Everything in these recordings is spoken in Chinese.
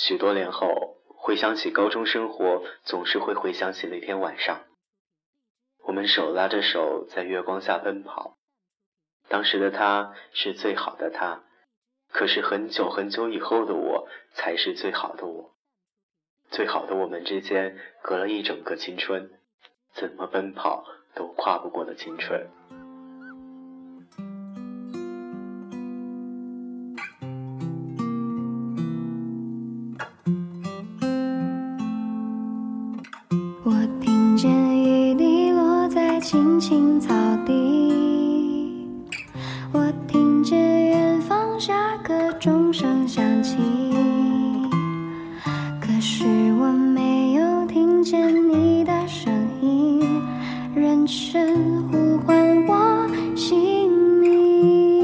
许多年后，回想起高中生活，总是会回想起那天晚上，我们手拉着手在月光下奔跑。当时的他是最好的他，可是很久很久以后的我才是最好的我。最好的我们之间隔了一整个青春，怎么奔跑都跨不过的青春。青青草地，我听见远方下课钟声响起，可是我没有听见你的声音，认真呼唤我姓名。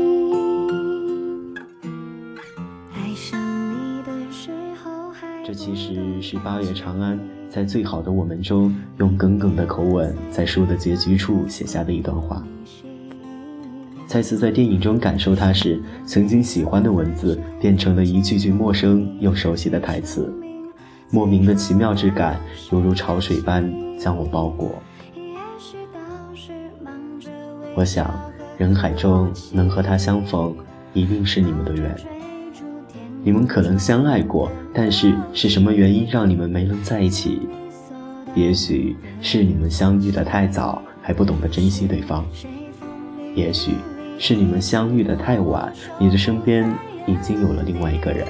爱上你的时候，还这其实是八月长安。在《最好的我们》中用耿耿的口吻，在书的结局处写下的一段话。再次在电影中感受它时，曾经喜欢的文字变成了一句句陌生又熟悉的台词，莫名的奇妙之感犹如潮水般将我包裹。我想，人海中能和他相逢，一定是你们的缘。你们可能相爱过，但是是什么原因让你们没能在一起？也许是你们相遇的太早，还不懂得珍惜对方；也许是你们相遇的太晚，你的身边已经有了另外一个人；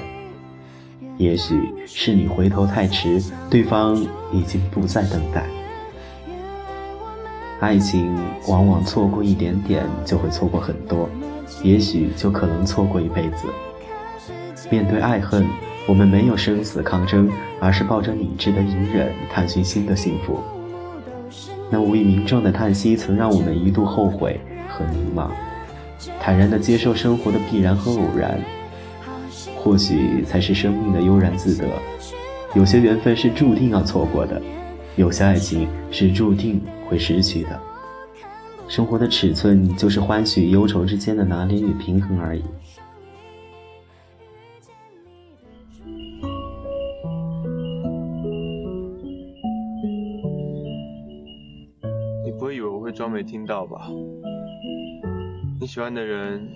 也许是你回头太迟，对方已经不再等待。爱情往往错过一点点，就会错过很多，也许就可能错过一辈子。面对爱恨，我们没有生死抗争，而是抱着理智的隐忍，探寻新的幸福。那无以名状的叹息，曾让我们一度后悔和迷茫，坦然地接受生活的必然和偶然，或许才是生命的悠然自得。有些缘分是注定要错过的，有些爱情是注定会失去的。生活的尺寸，就是欢喜与忧愁之间的拿捏与平衡而已。听到吧？你喜欢的人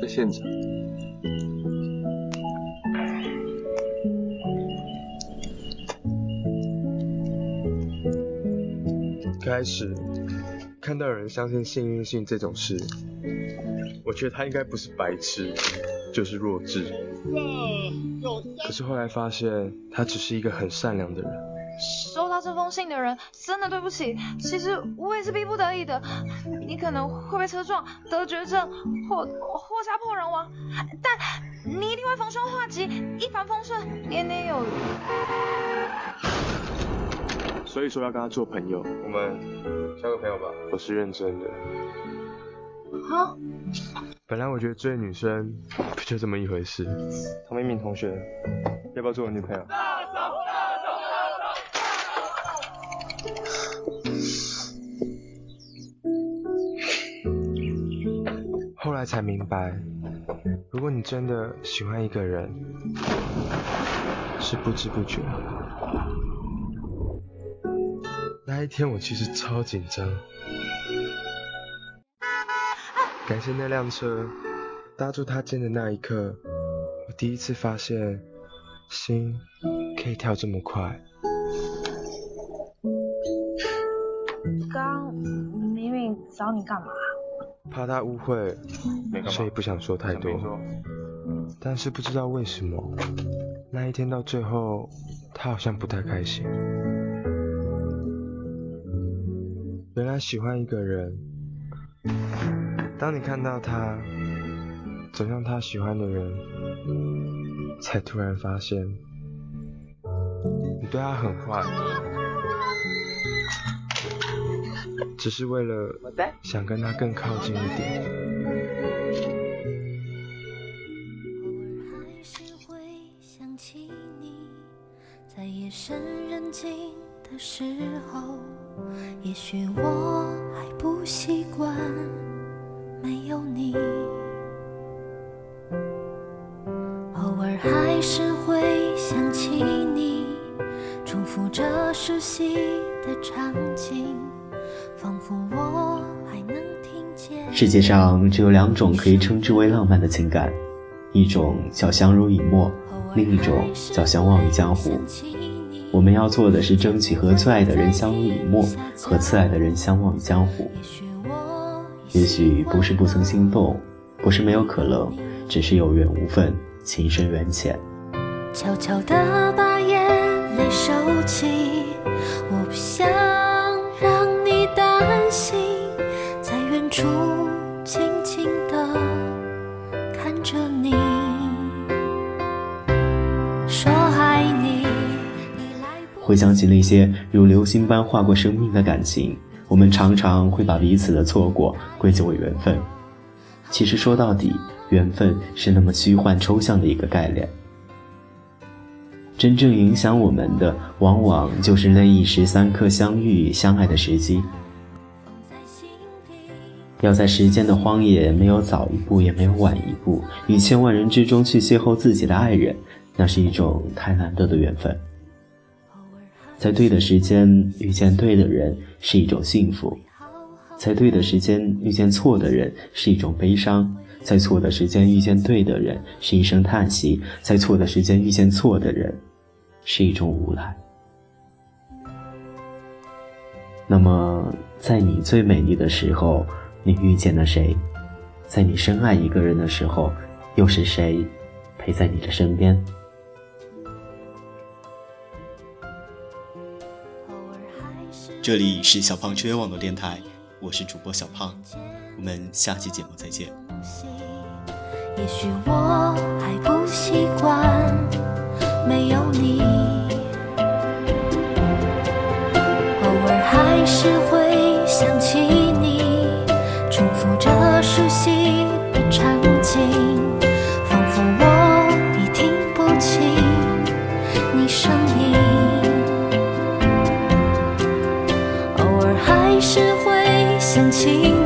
在现场。开始看到有人相信幸运性这种事，我觉得他应该不是白痴，就是弱智。可是后来发现，他只是一个很善良的人。这封信的人真的对不起，其实我也是逼不得已的。你可能会被车撞，得绝症，或或家破人亡，但你一定会逢凶化吉，一帆风顺，年年有余。所以说要跟他做朋友，我们交个朋友吧。我是认真的。好。本来我觉得追女生不就这么一回事。唐明明同学，要不要做我女朋友？后来才明白，如果你真的喜欢一个人，是不知不觉。那一天我其实超紧张，感谢那辆车，搭住他肩的那一刻，我第一次发现心可以跳这么快。刚明明找你干嘛？怕他误会，所以不想说太多。但是不知道为什么，那一天到最后，他好像不太开心。原来喜欢一个人，当你看到他走向他喜欢的人，才突然发现，你对他很坏。只是为了想跟他更靠近一点。偶尔还是会想起你，在夜深人静的时候，也许我还不习惯没有你。偶尔还是会想起你，重复着熟悉的场景，世界上只有两种可以称之为浪漫的情感，一种叫相濡以沫，另一种叫相忘于江湖。我们要做的是争取和最爱的人相濡以沫，和次爱的人相忘于江湖。也许不是不曾心动，不是没有可能，只是有缘无分，情深缘浅。悄悄地把眼泪收起，我不想处静静的看着你，说爱你。回想起那些如流星般划过生命的感情。我们常常会把彼此的错过归结为缘分，其实说到底，缘分是那么虚幻抽象的一个概念。真正影响我们的，往往就是那一时三刻相遇相爱的时机。要在时间的荒野，没有早一步，也没有晚一步，于千万人之中去邂逅自己的爱人，那是一种太难得的缘分。在对的时间遇见对的人是一种幸福，在对的时间遇见错的人是一种悲伤，在错的时间遇见对的人是一声叹息，在错的时间遇见错的人是一种无奈。那么，在你最美丽的时候，你遇见了谁？在你深爱一个人的时候，又是谁陪在你的身边？这里是小胖车网络电台，我是主播小胖，我们下期节目再见。也许我还不习惯没有你，偶尔还是会想起还是会想起。